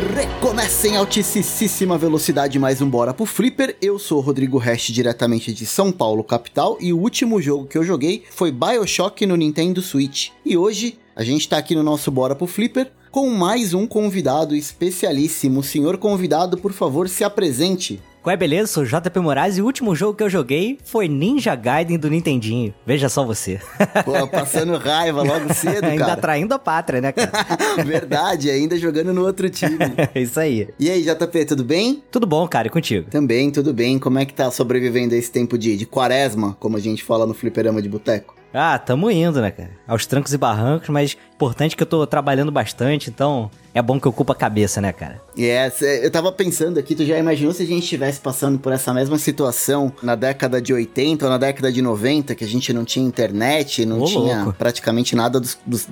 Recomeça em altíssima velocidade mais um Bora pro Flipper. Eu sou o Rodrigo Hash, diretamente de São Paulo, capital, e o último jogo que eu joguei foi Bioshock no Nintendo Switch. E hoje a gente tá aqui no nosso Bora pro Flipper com mais um convidado especialíssimo. Senhor convidado, por favor, se apresente. Qual é, beleza? Sou JP Moraes e o último jogo que eu joguei foi Ninja Gaiden do Nintendinho. Veja só você. Pô, passando raiva logo cedo, ainda cara. traindo a pátria, né, cara? Verdade, ainda jogando no outro time. Isso aí. E aí, JP, tudo bem? Tudo bom, cara, e contigo? Também, tudo bem. Como é que tá sobrevivendo a esse tempo de, de quaresma, como a gente fala no fliperama de boteco? Ah, tamo indo, né, cara? Aos trancos e barrancos, mas importante que eu tô trabalhando bastante, então é bom que ocupa a cabeça, né, cara? É, yes, eu tava pensando aqui, tu já imaginou se a gente estivesse passando por essa mesma situação na década de 80 ou na década de 90, que a gente não tinha internet, não Ô, tinha louco. praticamente nada dos, dos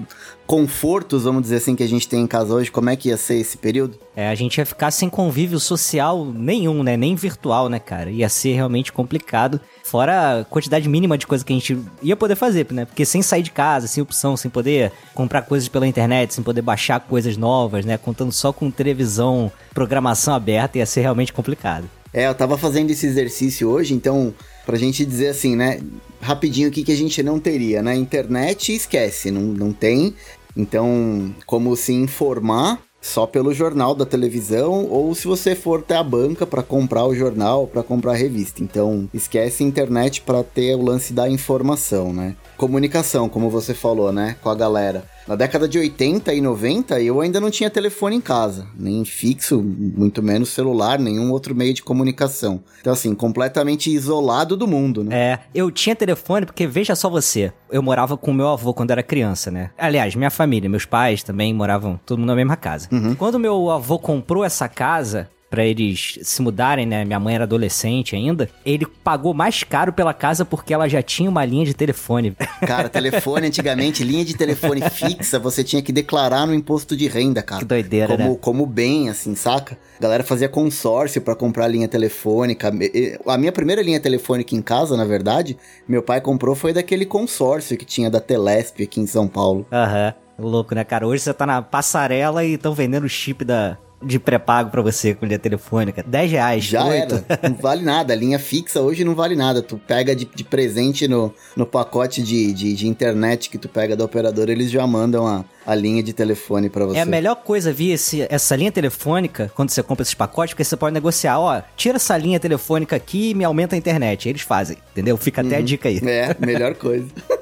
confortos, vamos dizer assim, que a gente tem em casa hoje, como é que ia ser esse período? É, a gente ia ficar sem convívio social nenhum, né? Nem virtual, né, cara? Ia ser realmente complicado. Fora a quantidade mínima de coisa que a gente ia poder fazer, né? Porque sem sair de casa, sem opção, sem poder comprar coisas pela internet, sem poder baixar coisas novas, né? Contando só com televisão, programação aberta, ia ser realmente complicado. É, eu tava fazendo esse exercício hoje, então, pra gente dizer assim, né? Rapidinho, o que, que a gente não teria, né? Internet, esquece, não, não tem. Então, como se informar só pelo jornal da televisão ou se você for até a banca para comprar o jornal, para comprar a revista. Então, esquece a internet para ter o lance da informação, né? Comunicação, como você falou, né, com a galera. Na década de 80 e 90, eu ainda não tinha telefone em casa, nem fixo, muito menos celular, nenhum outro meio de comunicação. Então, assim, completamente isolado do mundo, né? É, eu tinha telefone porque, veja só você, eu morava com meu avô quando era criança, né? Aliás, minha família, meus pais também moravam todo mundo na mesma casa. Quando meu avô comprou essa casa, Pra eles se mudarem, né? Minha mãe era adolescente ainda. Ele pagou mais caro pela casa porque ela já tinha uma linha de telefone. Cara, telefone antigamente, linha de telefone fixa, você tinha que declarar no imposto de renda, cara. Que doideira, como, né? Como bem, assim, saca? A galera fazia consórcio pra comprar linha telefônica. A minha primeira linha telefônica em casa, na verdade, meu pai comprou foi daquele consórcio que tinha da Telesp aqui em São Paulo. Aham. Louco, né, cara? Hoje você tá na passarela e estão vendendo o chip da, de pré-pago pra você com linha telefônica. 10 reais. Já 8. era. Não vale nada. A linha fixa hoje não vale nada. Tu pega de, de presente no, no pacote de, de, de internet que tu pega da operadora, eles já mandam a, a linha de telefone pra você. É a melhor coisa vir esse, essa linha telefônica quando você compra esses pacotes, porque você pode negociar, ó, tira essa linha telefônica aqui e me aumenta a internet. Eles fazem, entendeu? Fica até a dica aí. É, melhor coisa.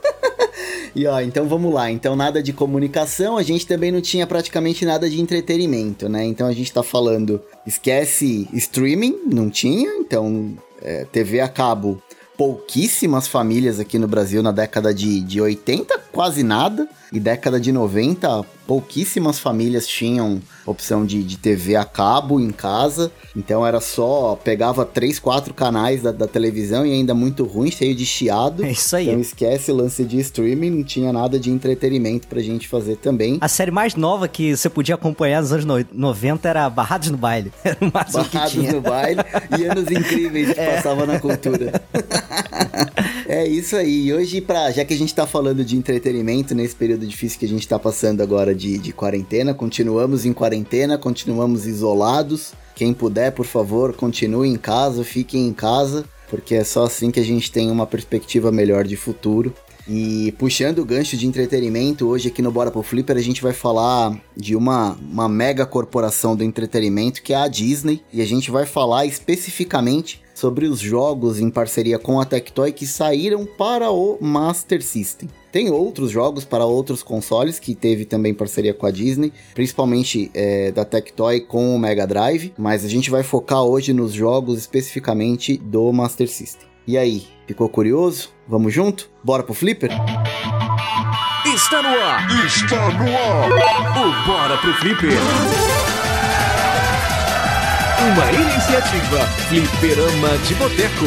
E ó, então vamos lá. Então nada de comunicação, a gente também não tinha praticamente nada de entretenimento, né? Então a gente tá falando, esquece streaming, não tinha. Então é, TV a cabo, pouquíssimas famílias aqui no Brasil na década de, de 80, quase nada. E década de 90, pouquíssimas famílias tinham opção de, de TV a cabo em casa. Então era só, pegava três, quatro canais da, da televisão e ainda muito ruim, cheio de chiado. É isso aí. Então esquece o lance de streaming, não tinha nada de entretenimento pra gente fazer também. A série mais nova que você podia acompanhar nos anos no- 90 era Barrados no Baile. Era o máximo Barrados no baile e anos incríveis que passava na cultura. é isso aí. Hoje, pra, já que a gente tá falando de entretenimento nesse período difícil que a gente tá passando agora de, de quarentena, continuamos em quarentena, continuamos isolados. Quem puder, por favor, continue em casa, fiquem em casa, porque é só assim que a gente tem uma perspectiva melhor de futuro. E puxando o gancho de entretenimento, hoje aqui no Bora pro Flipper a gente vai falar de uma, uma mega corporação do entretenimento que é a Disney. E a gente vai falar especificamente sobre os jogos em parceria com a Tectoy que saíram para o Master System. Tem outros jogos para outros consoles que teve também parceria com a Disney, principalmente é, da Tectoy com o Mega Drive, mas a gente vai focar hoje nos jogos especificamente do Master System. E aí, ficou curioso? Vamos junto? Bora pro Flipper? Está no ar Está no ar. o Bora pro Flipper. Uma iniciativa Fliperama de Boteco.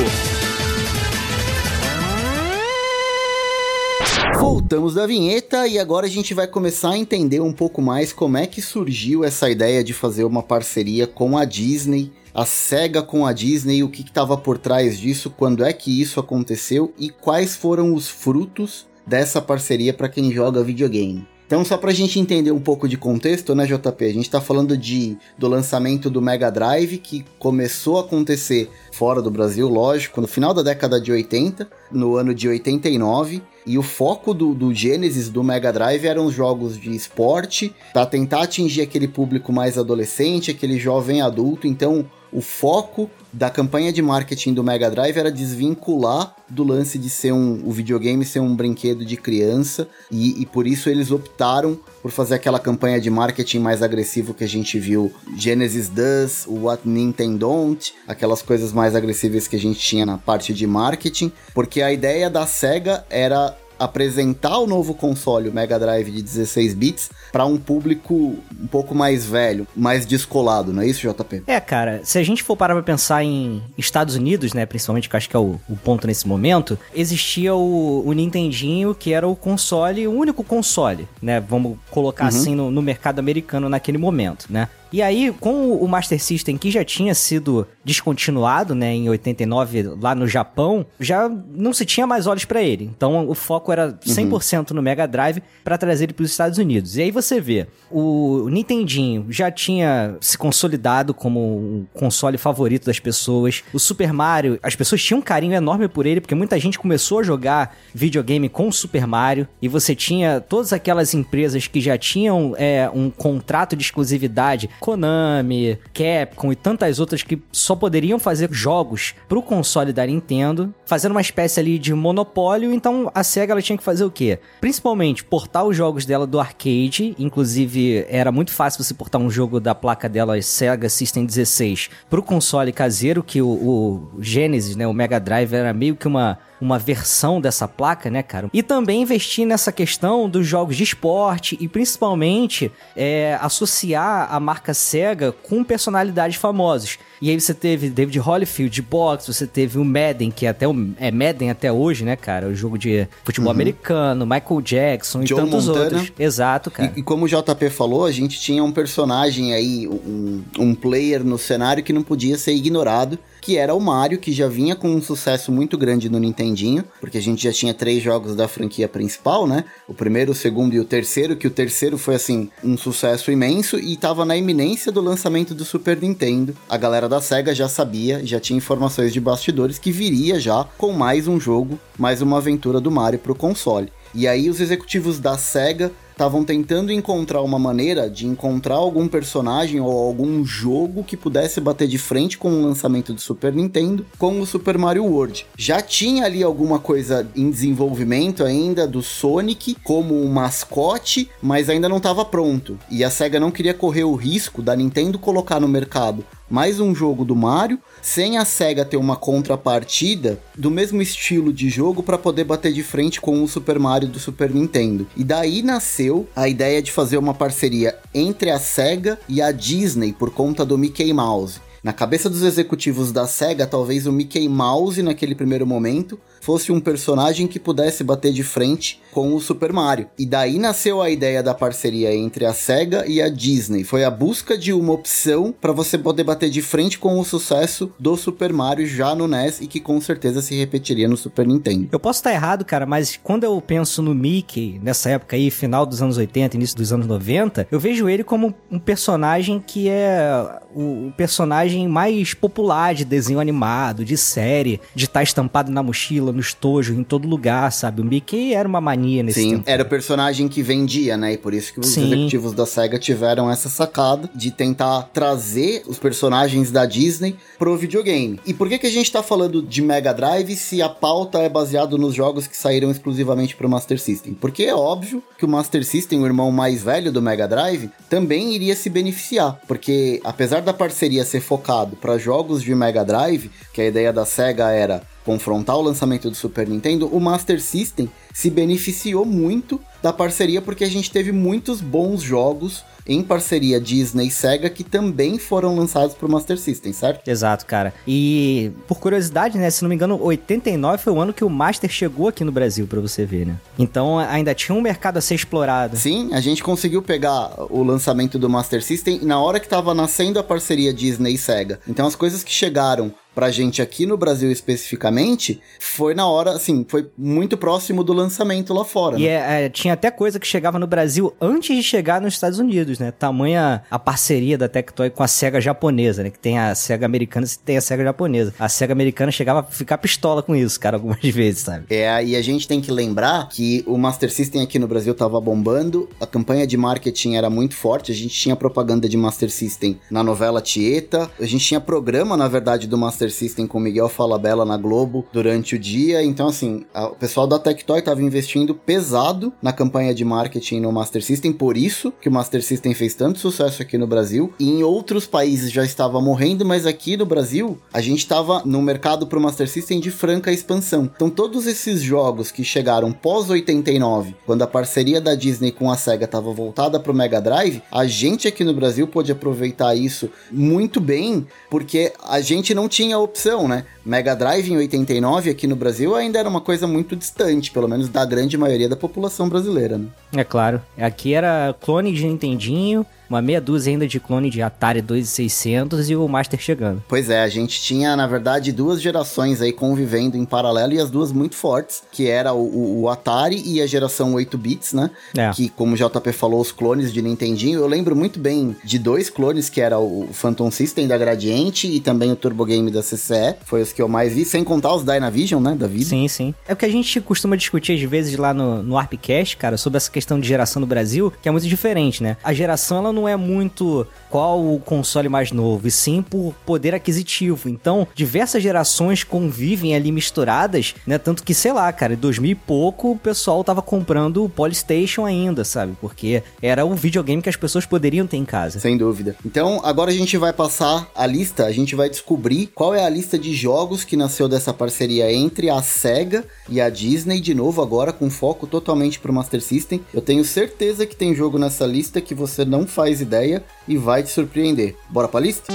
Voltamos da vinheta e agora a gente vai começar a entender um pouco mais como é que surgiu essa ideia de fazer uma parceria com a Disney, a SEGA com a Disney, o que estava por trás disso, quando é que isso aconteceu e quais foram os frutos dessa parceria para quem joga videogame. Então, só pra gente entender um pouco de contexto, né, JP? A gente tá falando de, do lançamento do Mega Drive, que começou a acontecer fora do Brasil, lógico, no final da década de 80, no ano de 89. E o foco do, do Genesis, do Mega Drive, eram os jogos de esporte, para tentar atingir aquele público mais adolescente, aquele jovem adulto. Então, o foco da campanha de marketing do Mega Drive era desvincular do lance de ser um o videogame ser um brinquedo de criança e, e, por isso eles optaram por fazer aquela campanha de marketing mais agressivo que a gente viu. Genesis Does, What Nintendo Don't, aquelas coisas mais agressivas que a gente tinha na parte de marketing, porque a ideia da Sega era apresentar o novo console, o Mega Drive de 16 bits, para um público um pouco mais velho, mais descolado, não é isso, JP? É, cara, se a gente for parar pra pensar em Estados Unidos, né, principalmente, que acho que é o, o ponto nesse momento, existia o, o, Nintendinho, que era o console, o único console, né, vamos colocar uhum. assim no, no mercado americano naquele momento, né? E aí, com o Master System, que já tinha sido descontinuado, né, em 89 lá no Japão, já não se tinha mais olhos para ele. Então, o foco era 100% uhum. no Mega Drive para trazer ele para os Estados Unidos. E aí você vê, o Nintendinho já tinha se consolidado como o console favorito das pessoas. O Super Mario, as pessoas tinham um carinho enorme por ele, porque muita gente começou a jogar videogame com o Super Mario. E você tinha todas aquelas empresas que já tinham é, um contrato de exclusividade Konami, Capcom e tantas outras que só poderiam fazer jogos pro console da Nintendo, fazendo uma espécie ali de monopólio, então a SEGA ela tinha que fazer o quê? Principalmente portar os jogos dela do arcade, inclusive era muito fácil você portar um jogo da placa dela Sega System 16 pro console caseiro, que o, o Genesis, né, o Mega Drive era meio que uma uma versão dessa placa, né, cara? E também investir nessa questão dos jogos de esporte e principalmente é, associar a marca Sega com personalidades famosas. E aí você teve David Holyfield de boxe, você teve o Madden, que é até o, é Madden até hoje, né, cara? O jogo de futebol uhum. americano, Michael Jackson e tantos Montana. outros. Exato, cara. E, e, como o JP falou, a gente tinha um personagem aí, um, um player no cenário que não podia ser ignorado que era o Mario, que já vinha com um sucesso muito grande no Nintendinho, porque a gente já tinha três jogos da franquia principal, né? O primeiro, o segundo e o terceiro, que o terceiro foi assim, um sucesso imenso e estava na iminência do lançamento do Super Nintendo. A galera da SEGA já sabia, já tinha informações de bastidores que viria já com mais um jogo, mais uma aventura do Mario pro console. E aí os executivos da SEGA estavam tentando encontrar uma maneira de encontrar algum personagem ou algum jogo que pudesse bater de frente com o lançamento do Super Nintendo com o Super Mario World. Já tinha ali alguma coisa em desenvolvimento ainda do Sonic como um mascote, mas ainda não estava pronto. E a SEGA não queria correr o risco da Nintendo colocar no mercado mais um jogo do Mario, sem a SEGA ter uma contrapartida do mesmo estilo de jogo para poder bater de frente com o Super Mario do Super Nintendo. E daí nasceu a ideia de fazer uma parceria entre a SEGA e a Disney por conta do Mickey Mouse. Na cabeça dos executivos da SEGA, talvez o Mickey Mouse, naquele primeiro momento, fosse um personagem que pudesse bater de frente com o Super Mario. E daí nasceu a ideia da parceria entre a Sega e a Disney. Foi a busca de uma opção para você poder bater de frente com o sucesso do Super Mario já no NES e que com certeza se repetiria no Super Nintendo. Eu posso estar errado, cara, mas quando eu penso no Mickey, nessa época aí, final dos anos 80, início dos anos 90, eu vejo ele como um personagem que é o personagem mais popular de desenho animado, de série, de estar estampado na mochila, no estojo, em todo lugar, sabe? O Mickey era uma mania nesse Sim, tempo. era o personagem que vendia, né? E por isso que os Sim. executivos da SEGA tiveram essa sacada de tentar trazer os personagens da Disney pro videogame. E por que, que a gente tá falando de Mega Drive se a pauta é baseada nos jogos que saíram exclusivamente pro Master System? Porque é óbvio que o Master System, o irmão mais velho do Mega Drive, também iria se beneficiar. Porque apesar da parceria ser focado para jogos de Mega Drive, que a ideia da SEGA era confrontar o lançamento do Super Nintendo, o Master System se beneficiou muito da parceria porque a gente teve muitos bons jogos em parceria Disney e Sega que também foram lançados pro Master System, certo? Exato, cara. E por curiosidade, né, se não me engano, 89 foi o ano que o Master chegou aqui no Brasil, para você ver, né? Então ainda tinha um mercado a ser explorado. Sim, a gente conseguiu pegar o lançamento do Master System na hora que tava nascendo a parceria Disney e Sega. Então as coisas que chegaram pra gente aqui no Brasil especificamente, foi na hora, assim, foi muito próximo do lançamento lá fora. E né? é, é, tinha até coisa que chegava no Brasil antes de chegar nos Estados Unidos, né? Tamanha a parceria da Tectoy com a SEGA japonesa, né? Que tem a SEGA americana e tem a SEGA japonesa. A SEGA americana chegava a ficar pistola com isso, cara, algumas vezes, sabe? É, e a gente tem que lembrar que o Master System aqui no Brasil tava bombando, a campanha de marketing era muito forte, a gente tinha propaganda de Master System na novela Tieta, a gente tinha programa, na verdade, do Master System com Miguel Falabella na Globo durante o dia, então assim, a- o pessoal da Tectoy tava investindo pesado na campanha de marketing no Master System, por isso que o Master System fez tanto sucesso aqui no Brasil, e em outros países já estava morrendo, mas aqui no Brasil, a gente tava no mercado pro Master System de franca expansão. Então todos esses jogos que chegaram pós 89, quando a parceria da Disney com a Sega estava voltada pro Mega Drive, a gente aqui no Brasil pôde aproveitar isso muito bem, porque a gente não tinha opção, né? Mega Drive em 89 aqui no Brasil ainda era uma coisa muito distante, pelo menos da grande maioria da população brasileira, né? É claro. Aqui era clone de Nintendinho, uma meia dúzia ainda de clone de Atari 2600 e o Master chegando. Pois é, a gente tinha, na verdade, duas gerações aí convivendo em paralelo e as duas muito fortes, que era o, o- Atari e a geração 8 bits, né? É. Que, como o JP falou, os clones de Nintendinho. Eu lembro muito bem de dois clones, que era o Phantom System da Gradiente e também o Turbo Game da CCE. Foi os que eu mais vi, sem contar os Dynavision, né? Da vida. Sim, sim. É o que a gente costuma discutir às vezes lá no, no ARPcast, cara, sobre essa questão de geração no Brasil, que é muito diferente, né? A geração, ela não é muito qual o console mais novo, e sim por poder aquisitivo. Então, diversas gerações convivem ali misturadas, né? Tanto que, sei lá, cara, em 2000 e pouco o pessoal tava comprando o Polystation ainda, sabe? Porque era o videogame que as pessoas poderiam ter em casa. Sem dúvida. Então, agora a gente vai passar a lista, a gente vai descobrir qual é a lista de jogos que nasceu dessa parceria entre a SEGA e a Disney, de novo agora com foco totalmente pro Master System. Eu tenho certeza que tem jogo nessa lista que você não faz ideia e vai te surpreender. Bora pra lista?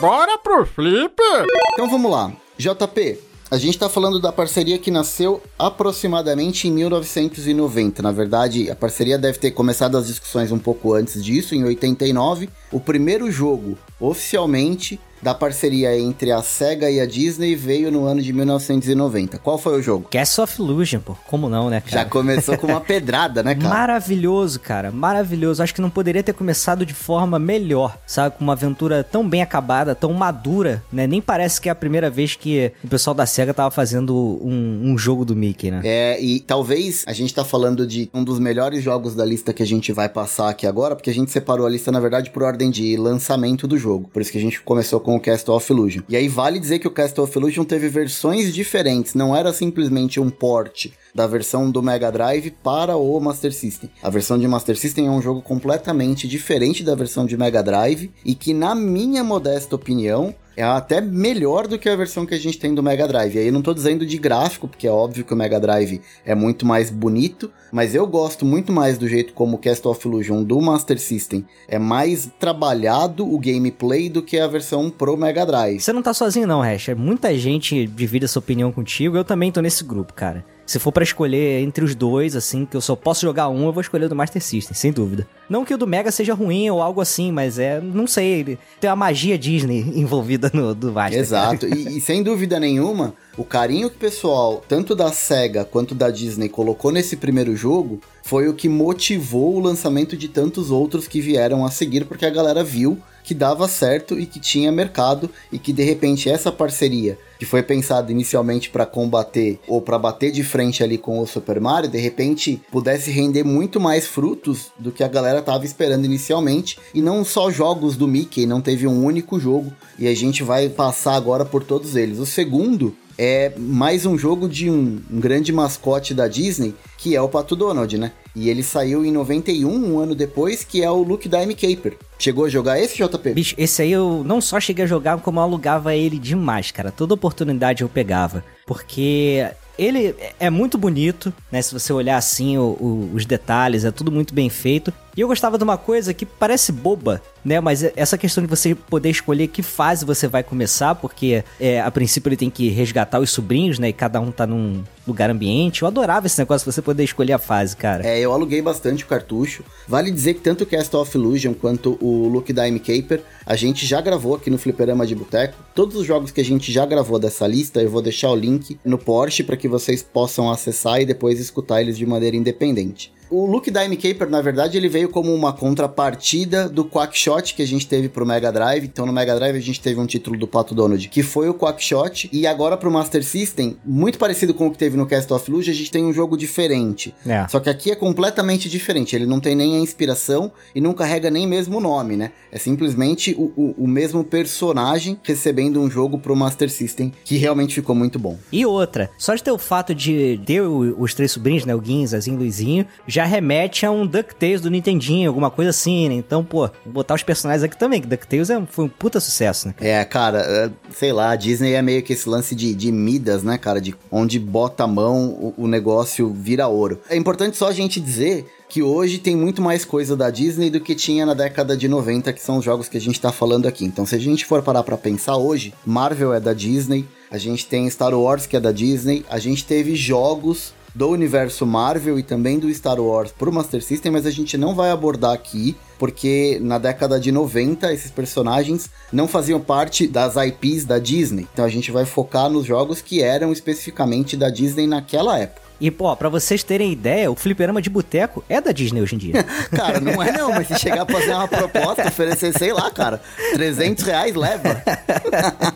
Bora pro flip! Então vamos lá. JP, a gente tá falando da parceria que nasceu aproximadamente em 1990. Na verdade, a parceria deve ter começado as discussões um pouco antes disso, em 89. O primeiro jogo, oficialmente, da parceria entre a SEGA e a Disney veio no ano de 1990. Qual foi o jogo? Castle of Illusion, pô. Como não, né, cara? Já começou com uma pedrada, né, cara? Maravilhoso, cara. Maravilhoso. Acho que não poderia ter começado de forma melhor, sabe? Com uma aventura tão bem acabada, tão madura, né? Nem parece que é a primeira vez que o pessoal da SEGA tava fazendo um, um jogo do Mickey, né? É, e talvez a gente tá falando de um dos melhores jogos da lista que a gente vai passar aqui agora, porque a gente separou a lista, na verdade, por ordem de lançamento do jogo. Por isso que a gente começou com o Castle of Illusion. E aí vale dizer que o Castle of Illusion teve versões diferentes, não era simplesmente um port da versão do Mega Drive para o Master System. A versão de Master System é um jogo completamente diferente da versão de Mega Drive e que, na minha modesta opinião, é até melhor do que a versão que a gente tem do Mega Drive. Aí não tô dizendo de gráfico, porque é óbvio que o Mega Drive é muito mais bonito, mas eu gosto muito mais do jeito como o Castle of Illusion do Master System é mais trabalhado o gameplay do que a versão pro Mega Drive. Você não tá sozinho, não, Hash. Muita gente divide essa opinião contigo. Eu também tô nesse grupo, cara. Se for pra escolher entre os dois, assim, que eu só posso jogar um, eu vou escolher o do Master System, sem dúvida. Não que o do Mega seja ruim ou algo assim, mas é, não sei, tem a magia Disney envolvida no do Master. Exato, e, e sem dúvida nenhuma, o carinho que o pessoal, tanto da SEGA quanto da Disney, colocou nesse primeiro jogo foi o que motivou o lançamento de tantos outros que vieram a seguir, porque a galera viu que dava certo e que tinha mercado e que de repente essa parceria que foi pensada inicialmente para combater ou para bater de frente ali com o Super Mario, de repente pudesse render muito mais frutos do que a galera tava esperando inicialmente e não só jogos do Mickey, não teve um único jogo e a gente vai passar agora por todos eles. O segundo é mais um jogo de um, um grande mascote da Disney, que é o Pato Donald, né? E ele saiu em 91, um ano depois, que é o Luke Dime Caper. Chegou a jogar esse, JP? Bicho, esse aí eu não só cheguei a jogar, como eu alugava ele demais, cara. Toda oportunidade eu pegava. Porque ele é muito bonito, né? Se você olhar assim o- o- os detalhes, é tudo muito bem feito. E eu gostava de uma coisa que parece boba, né? Mas essa questão de você poder escolher que fase você vai começar, porque é, a princípio ele tem que resgatar os sobrinhos, né? E cada um tá num lugar ambiente. Eu adorava esse negócio você poder escolher a fase, cara. É, eu aluguei bastante o cartucho. Vale dizer que tanto o Cast of Illusion quanto o Look Dime Caper, a gente já gravou aqui no Fliperama de Boteco. Todos os jogos que a gente já gravou dessa lista, eu vou deixar o link no Porsche para que vocês possam acessar e depois escutar eles de maneira independente. O Luke Dime Caper, na verdade, ele veio como uma contrapartida do Quackshot que a gente teve pro Mega Drive. Então, no Mega Drive, a gente teve um título do Pato Donald, que foi o Quackshot. E agora pro Master System, muito parecido com o que teve no Cast of Illusion, a gente tem um jogo diferente. É. Só que aqui é completamente diferente. Ele não tem nem a inspiração e não carrega nem mesmo o nome, né? É simplesmente o, o, o mesmo personagem recebendo um jogo pro Master System, que realmente ficou muito bom. E outra, só de ter o fato de ter os três sobrinhos, né? O Guin, Zazinho e Luizinho, já remete a um DuckTales do Nintendinho, alguma coisa assim, né? Então, pô, vou botar os personagens aqui também, que DuckTales é, foi um puta sucesso, né? É, cara, é, sei lá, a Disney é meio que esse lance de, de Midas, né, cara? De onde bota a mão, o, o negócio vira ouro. É importante só a gente dizer que hoje tem muito mais coisa da Disney do que tinha na década de 90, que são os jogos que a gente tá falando aqui. Então, se a gente for parar pra pensar hoje, Marvel é da Disney, a gente tem Star Wars que é da Disney, a gente teve jogos do universo Marvel e também do Star Wars pro Master System, mas a gente não vai abordar aqui, porque na década de 90 esses personagens não faziam parte das IPs da Disney. Então a gente vai focar nos jogos que eram especificamente da Disney naquela época. E, pô, pra vocês terem ideia, o fliperama de boteco é da Disney hoje em dia. Cara, não é não, mas se chegar a fazer uma proposta, oferecer, sei lá, cara, 300 reais leva.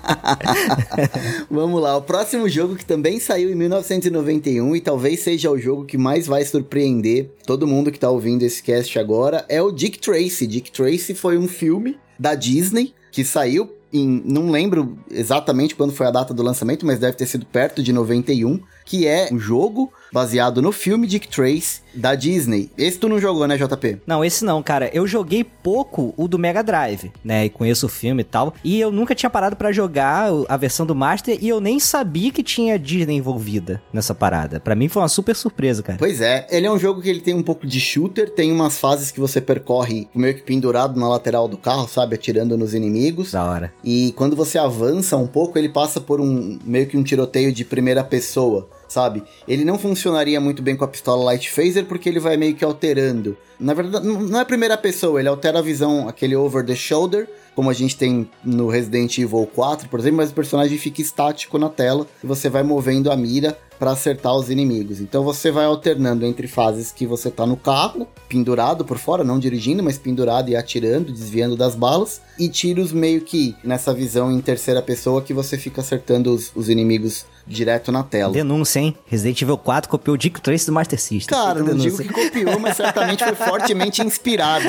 Vamos lá, o próximo jogo que também saiu em 1991 e talvez seja o jogo que mais vai surpreender todo mundo que tá ouvindo esse cast agora é o Dick Tracy. Dick Tracy foi um filme da Disney que saiu em, não lembro exatamente quando foi a data do lançamento, mas deve ter sido perto de 91, que é um jogo baseado no filme Dick Tracy da Disney. Esse tu não jogou, né, JP? Não, esse não, cara. Eu joguei pouco o do Mega Drive, né? E conheço o filme e tal. E eu nunca tinha parado pra jogar a versão do Master e eu nem sabia que tinha Disney envolvida nessa parada. Pra mim foi uma super surpresa, cara. Pois é, ele é um jogo que ele tem um pouco de shooter, tem umas fases que você percorre meio que pendurado na lateral do carro, sabe, atirando nos inimigos. Da hora. E quando você avança um pouco, ele passa por um meio que um tiroteio de primeira pessoa, sabe? Ele não funcionaria muito bem com a pistola Light Phaser porque ele vai meio que alterando. Na verdade, não é primeira pessoa, ele altera a visão, aquele over the shoulder, como a gente tem no Resident Evil 4, por exemplo, mas o personagem fica estático na tela e você vai movendo a mira para acertar os inimigos. Então você vai alternando entre fases que você tá no carro, pendurado por fora, não dirigindo, mas pendurado e atirando, desviando das balas, e tiros meio que nessa visão em terceira pessoa que você fica acertando os, os inimigos direto na tela. Denúncia, hein? Resident Evil 4 copiou o Dick Tracy do Master System. Cara, não digo que copiou, mas certamente foi fortemente inspirado.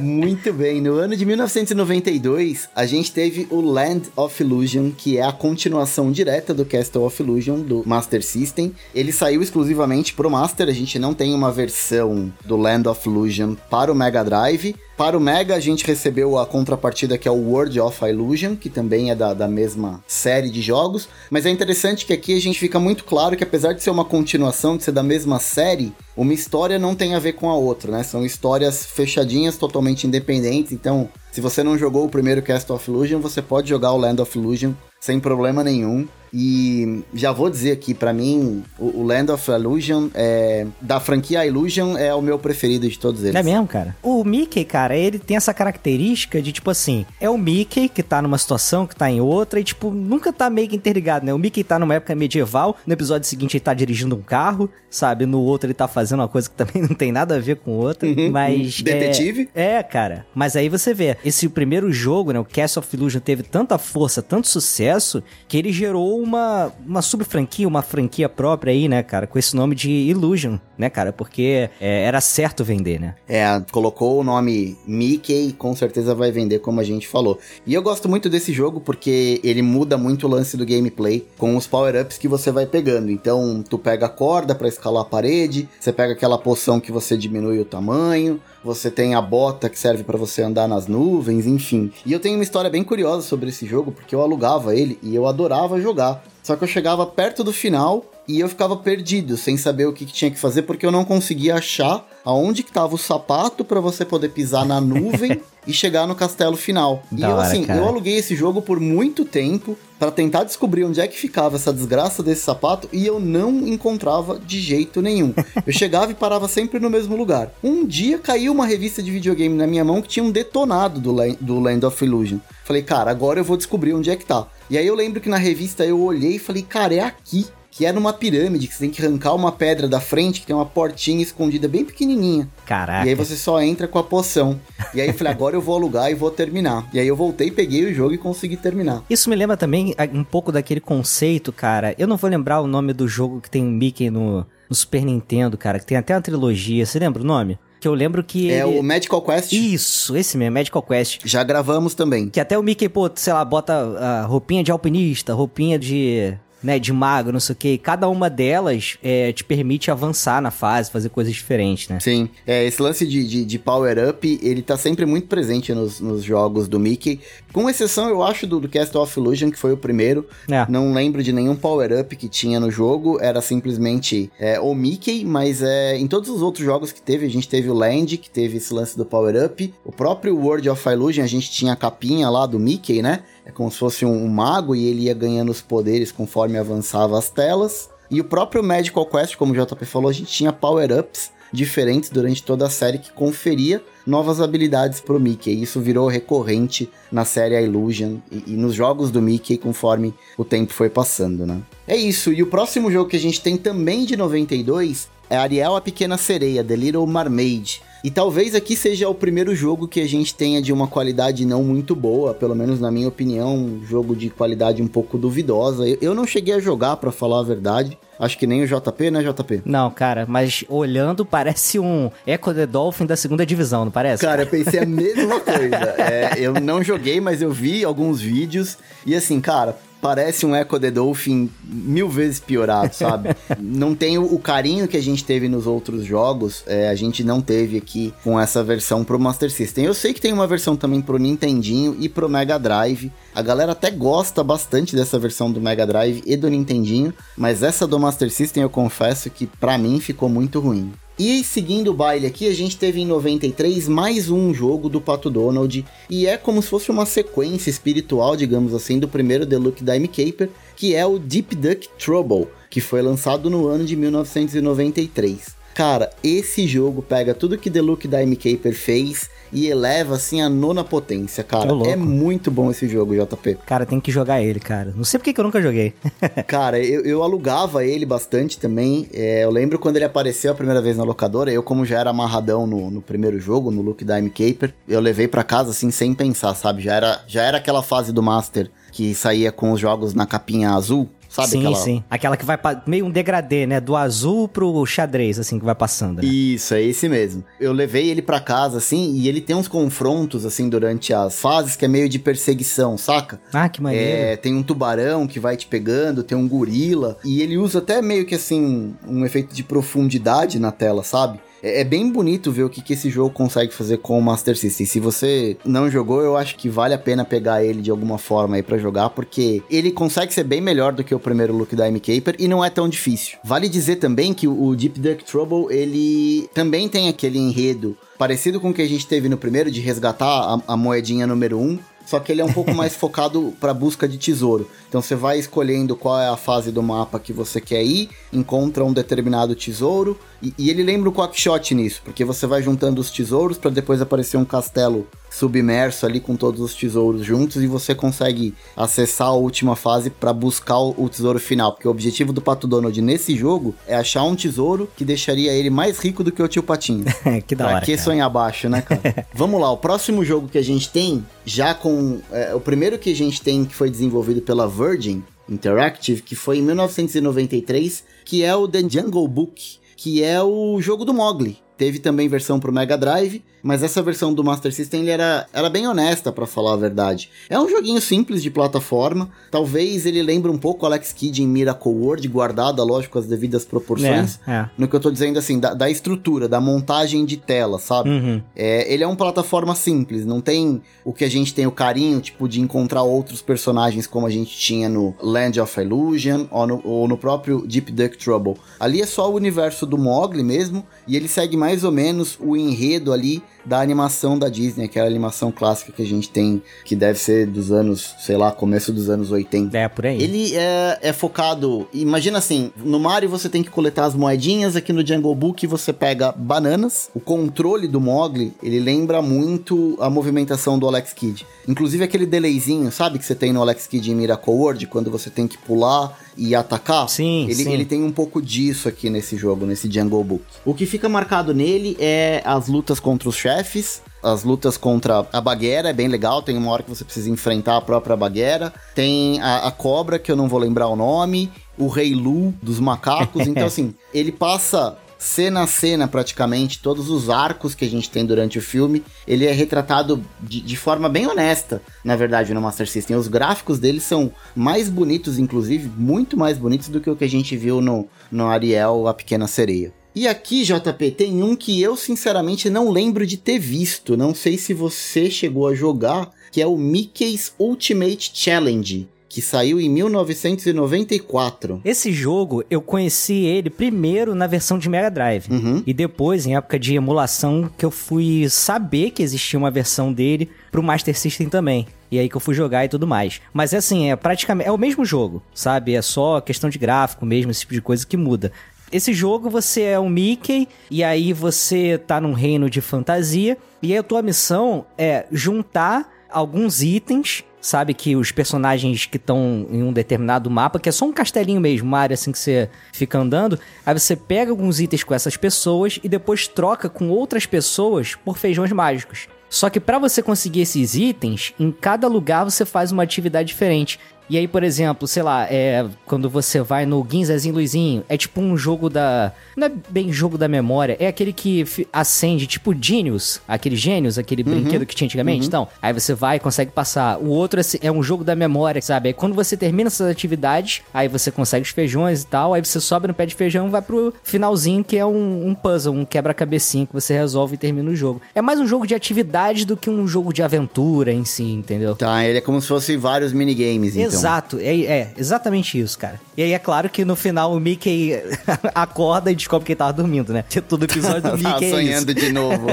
Muito bem, no ano de 1992, a gente teve o Land of Illusion, que é a continuação direta do Castle of Illusion do Master System. Ele saiu exclusivamente pro Master, a gente não tem uma versão do Land of Illusion para o Mega Drive. Para o Mega, a gente recebeu a contrapartida que é o World of Illusion, que também é da, da mesma série de jogos. Mas é interessante que aqui a gente fica muito claro que apesar de ser uma continuação, de ser da mesma série, uma história não tem a ver com a outra, né? São histórias fechadinhas, totalmente independentes. Então, se você não jogou o primeiro Cast of Illusion, você pode jogar o Land of Illusion sem problema nenhum. E já vou dizer aqui, pra mim, o, o Land of Illusion é da franquia Illusion é o meu preferido de todos eles. É mesmo, cara? O Mickey, cara, ele tem essa característica de, tipo assim, é o Mickey que tá numa situação, que tá em outra, e, tipo, nunca tá meio que interligado, né? O Mickey tá numa época medieval, no episódio seguinte ele tá dirigindo um carro, sabe? No outro ele tá fazendo uma coisa que também não tem nada a ver com outra, mas... é- Detetive? É, cara. Mas aí você vê, esse primeiro jogo, né, o Castle of Illusion, teve tanta força, tanto sucesso, que ele gerou uma, uma sub-franquia, uma franquia própria aí, né, cara, com esse nome de Illusion, né, cara? Porque é, era certo vender, né? É, colocou o nome Mickey, com certeza vai vender, como a gente falou. E eu gosto muito desse jogo porque ele muda muito o lance do gameplay com os power-ups que você vai pegando. Então, tu pega a corda pra escalar a parede, você pega aquela poção que você diminui o tamanho, você tem a bota que serve pra você andar nas nuvens, enfim. E eu tenho uma história bem curiosa sobre esse jogo, porque eu alugava ele e eu adorava jogar. Só que eu chegava perto do final e eu ficava perdido, sem saber o que, que tinha que fazer, porque eu não conseguia achar aonde que tava o sapato para você poder pisar na nuvem e chegar no castelo final. Da e eu hora, assim, cara. eu aluguei esse jogo por muito tempo para tentar descobrir onde é que ficava essa desgraça desse sapato e eu não encontrava de jeito nenhum. Eu chegava e parava sempre no mesmo lugar. Um dia caiu uma revista de videogame na minha mão que tinha um detonado do, do Land of Illusion. Falei, cara, agora eu vou descobrir onde é que tá. E aí eu lembro que na revista eu olhei e falei, cara, é aqui. Que é numa pirâmide, que você tem que arrancar uma pedra da frente, que tem uma portinha escondida bem pequenininha. Caraca. E aí você só entra com a poção. E aí eu falei, agora eu vou alugar e vou terminar. E aí eu voltei, peguei o jogo e consegui terminar. Isso me lembra também um pouco daquele conceito, cara. Eu não vou lembrar o nome do jogo que tem o Mickey no, no Super Nintendo, cara, que tem até uma trilogia. Você lembra o nome? Que eu lembro que. É ele- o Magical Quest. Isso, esse mesmo, Magical Quest. Já gravamos também. Que até o Mickey, pô, sei lá, bota a roupinha de alpinista, roupinha de. Né, de mago, não sei o que. Cada uma delas é, te permite avançar na fase, fazer coisas diferentes, né? Sim, é, esse lance de, de, de power-up, ele tá sempre muito presente nos, nos jogos do Mickey. Com exceção, eu acho, do, do Cast of Illusion, que foi o primeiro. É. Não lembro de nenhum power-up que tinha no jogo. Era simplesmente é, o Mickey, mas é, em todos os outros jogos que teve, a gente teve o Land, que teve esse lance do power-up. O próprio World of Illusion, a gente tinha a capinha lá do Mickey, né? É como se fosse um, mago e ele ia ganhando os poderes conforme avançava as telas. E o próprio Magical Quest, como o JP falou, a gente tinha power-ups diferentes durante toda a série que conferia novas habilidades pro Mickey. Isso virou recorrente na série Illusion e, e nos jogos do Mickey conforme o tempo foi passando, né? É isso. E o próximo jogo que a gente tem também de 92 é Ariel a Pequena Sereia, The Little Mermaid. E talvez aqui seja o primeiro jogo que a gente tenha de uma qualidade não muito boa, pelo menos na minha opinião, um jogo de qualidade um pouco duvidosa. Eu, não cheguei a jogar, pra falar a verdade. Acho que nem o JP, né, JP? Não, cara, mas olhando parece um Echo the Dolphin da segunda divisão, não parece? Cara, eu pensei a mesma coisa. É, eu não joguei, mas eu vi alguns vídeos. E assim, cara, parece um Echo the Dolphin mil vezes piorado, sabe? não tem o, o carinho que a gente teve nos outros jogos. é, a gente não teve aqui com essa versão pro Master System. Eu sei que tem uma versão também pro Nintendinho e pro Mega Drive. A galera até gosta bastante dessa versão do Mega Drive e do Nintendinho. Mas essa do Master System eu confesso que pra mim ficou muito ruim. E seguindo o baile aqui, a gente teve em 93 mais um jogo do Pato Donald, e é como se fosse uma sequência espiritual, digamos assim, do primeiro Look Dime Caper, que é o Deep Duck Trouble, que foi lançado no ano de 1993. Cara, esse jogo pega tudo que The Look Dime Caper fez e eleva assim a nona potência, cara. É muito bom esse jogo, JP. Cara, tem que jogar ele, cara. Não sei por que eu nunca joguei. Cara, eu, eu alugava ele bastante também. É, eu lembro quando ele apareceu a primeira vez na locadora, eu, como já era amarradão no, no primeiro jogo, no Look Dime Caper, eu levei pra casa assim sem pensar, sabe? Já era, já era aquela fase do Master que saía com os jogos na capinha azul, sabe? sim, aquela... sim. Aquela que vai meio um degradê, né? Do azul pro xadrez, assim, que vai passando. Né? Isso, é esse mesmo. Eu levei ele pra casa, assim, e ele tem uns confrontos, assim, durante as fases que é meio de perseguição, saca? Ah, que maneiro. É, tem um tubarão que vai te pegando, tem um gorila, e ele usa até meio que assim, um efeito de profundidade na tela, sabe? É, é bem bonito ver o que, que esse jogo consegue fazer com o Master System. Se você não jogou, eu acho que vale a pena pegar ele de alguma forma aí pra jogar, porque ele consegue ser bem melhor do que o primeiro look da M Caper e não é tão difícil. Vale dizer também que o Deep Duck Trouble, ele também tem aquele enredo parecido com o que a gente teve no primeiro, de resgatar a, a moedinha número 1, só que ele é um pouco mais focado para busca de tesouro. Então você vai escolhendo qual é a fase do mapa que você quer ir, encontra um determinado tesouro e, e ele lembra o Quackshot nisso, porque você vai juntando os tesouros para depois aparecer um castelo submerso ali com todos os tesouros juntos e você consegue acessar a última fase para buscar o, o tesouro final, porque o objetivo do Pato Donald nesse jogo é achar um tesouro que deixaria ele mais rico do que o tio Patinho. que da pra hora, que cara. sonhar baixo, né, cara? Vamos lá, o próximo jogo que a gente tem, já com. é, o primeiro que a gente tem que foi desenvolvido pela Virgin Interactive, que foi em 1993, que é o The Jungle Book, que é o jogo do Mogli. Teve também versão pro Mega Drive, mas essa versão do Master System ele era, era bem honesta, para falar a verdade. É um joguinho simples de plataforma, talvez ele lembre um pouco Alex Kidd em Miracle World, guardada, lógico, as devidas proporções. É, é. No que eu tô dizendo assim, da, da estrutura, da montagem de tela, sabe? Uhum. É, ele é uma plataforma simples, não tem o que a gente tem o carinho, tipo, de encontrar outros personagens como a gente tinha no Land of Illusion ou no, ou no próprio Deep Duck Trouble. Ali é só o universo do Mogli mesmo, e ele segue mais ou menos o enredo ali da animação da Disney, aquela animação clássica que a gente tem, que deve ser dos anos, sei lá, começo dos anos 80. É, por aí. Ele é, é focado. Imagina assim: no Mario você tem que coletar as moedinhas, aqui no Jungle Book você pega bananas. O controle do Mogli, ele lembra muito a movimentação do Alex Kidd. Inclusive aquele delayzinho, sabe, que você tem no Alex Kidd em Miracle World, quando você tem que pular e atacar. Sim, ele, sim. ele tem um pouco disso aqui nesse jogo, nesse Jungle Book. O que fica marcado nele é as lutas contra os chefes, as lutas contra a Baguera é bem legal. Tem uma hora que você precisa enfrentar a própria Baguera. Tem a, a cobra, que eu não vou lembrar o nome. O Rei Lu dos macacos. Então, assim, ele passa cena a cena praticamente, todos os arcos que a gente tem durante o filme, ele é retratado de, de forma bem honesta, na verdade, no Master System. Os gráficos dele são mais bonitos, inclusive, muito mais bonitos do que o que a gente viu no, no Ariel, a Pequena Sereia. E aqui, JP, tem um que eu sinceramente não lembro de ter visto. Não sei se você chegou a jogar, que é o Mickey's Ultimate Challenge, que saiu em 1994. Esse jogo, eu conheci ele primeiro na versão de Mega Drive. Uhum. E depois, em época de emulação, que eu fui saber que existia uma versão dele pro Master System também. E aí que eu fui jogar e tudo mais. Mas é assim, é praticamente. É o mesmo jogo, sabe? É só questão de gráfico mesmo, esse tipo de coisa que muda. Esse jogo você é um Mickey e aí você tá num reino de fantasia e aí a tua missão é juntar alguns itens, sabe que os personagens que estão em um determinado mapa, que é só um castelinho mesmo, uma área assim que você fica andando, aí você pega alguns itens com essas pessoas e depois troca com outras pessoas por feijões mágicos. Só que para você conseguir esses itens, em cada lugar você faz uma atividade diferente. E aí, por exemplo, sei lá, é, quando você vai no Guinzazinho Luizinho, é tipo um jogo da. Não é bem jogo da memória, é aquele que acende, tipo Genius, aquele Gênios, aquele brinquedo que tinha antigamente. Então, aí você vai e consegue passar. O outro é, é um jogo da memória, sabe? Aí quando você termina essas atividades, aí você consegue os feijões e tal, aí você sobe no pé de feijão e vai pro finalzinho, que é um, um puzzle, um quebra-cabecinha que você resolve e termina o jogo. É mais um jogo de atividade do que um jogo de aventura em si, entendeu? Tá, ele é como se fosse vários minigames, então. Exato, é, é exatamente isso, cara. E aí é claro que no final o Mickey acorda e descobre que ele tava dormindo, né? Todo episódio do Tá Mickey é isso. sonhando de novo.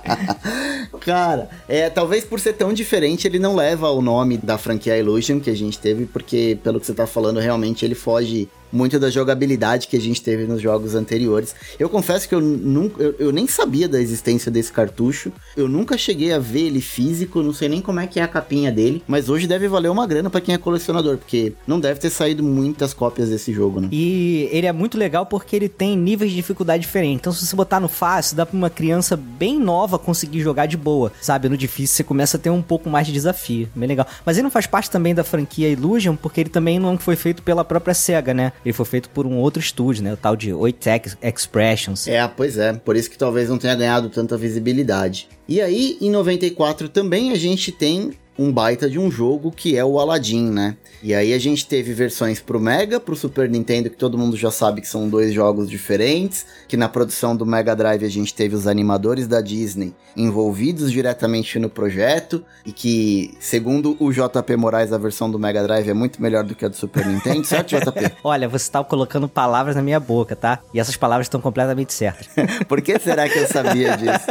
Cara, é, talvez por ser tão diferente, ele não leva o nome da franquia Illusion que a gente teve, porque, pelo que você tá falando, realmente ele foge muito da jogabilidade que a gente teve nos jogos anteriores. Eu confesso que eu nunca. Eu, eu nem sabia da existência desse cartucho. Eu nunca cheguei a ver ele físico, não sei nem como é que é a capinha dele. Mas hoje deve valer uma grana pra quem é colecionador, porque não deve ter saído muitas cópias desse jogo, né? E ele é muito legal porque ele tem níveis de dificuldade diferentes. Então, se você botar no fácil, dá pra uma criança bem nova conseguir jogar de boa, sabe? No difícil, você começa a ter um pouco mais de desafio. Bem legal. Mas ele não faz parte também da franquia Illusion, porque ele também não foi feito pela própria SEGA, né? Ele foi feito por um outro estúdio, né? O tal de Oitech Expressions. É, pois é. Por isso que talvez não tenha ganhado tanta visibilidade. E aí, em 94 também a gente tem um baita de um jogo que é o Aladdin, né? E aí a gente teve versões pro Mega, pro Super Nintendo, que todo mundo já sabe que são dois jogos diferentes, que na produção do Mega Drive a gente teve os animadores da Disney envolvidos diretamente no projeto, e que, segundo o JP Moraes, a versão do Mega Drive é muito melhor do que a do Super Nintendo, certo, JP? Olha, você tá colocando palavras na minha boca, tá? E essas palavras estão completamente certas. Por que será que eu sabia disso?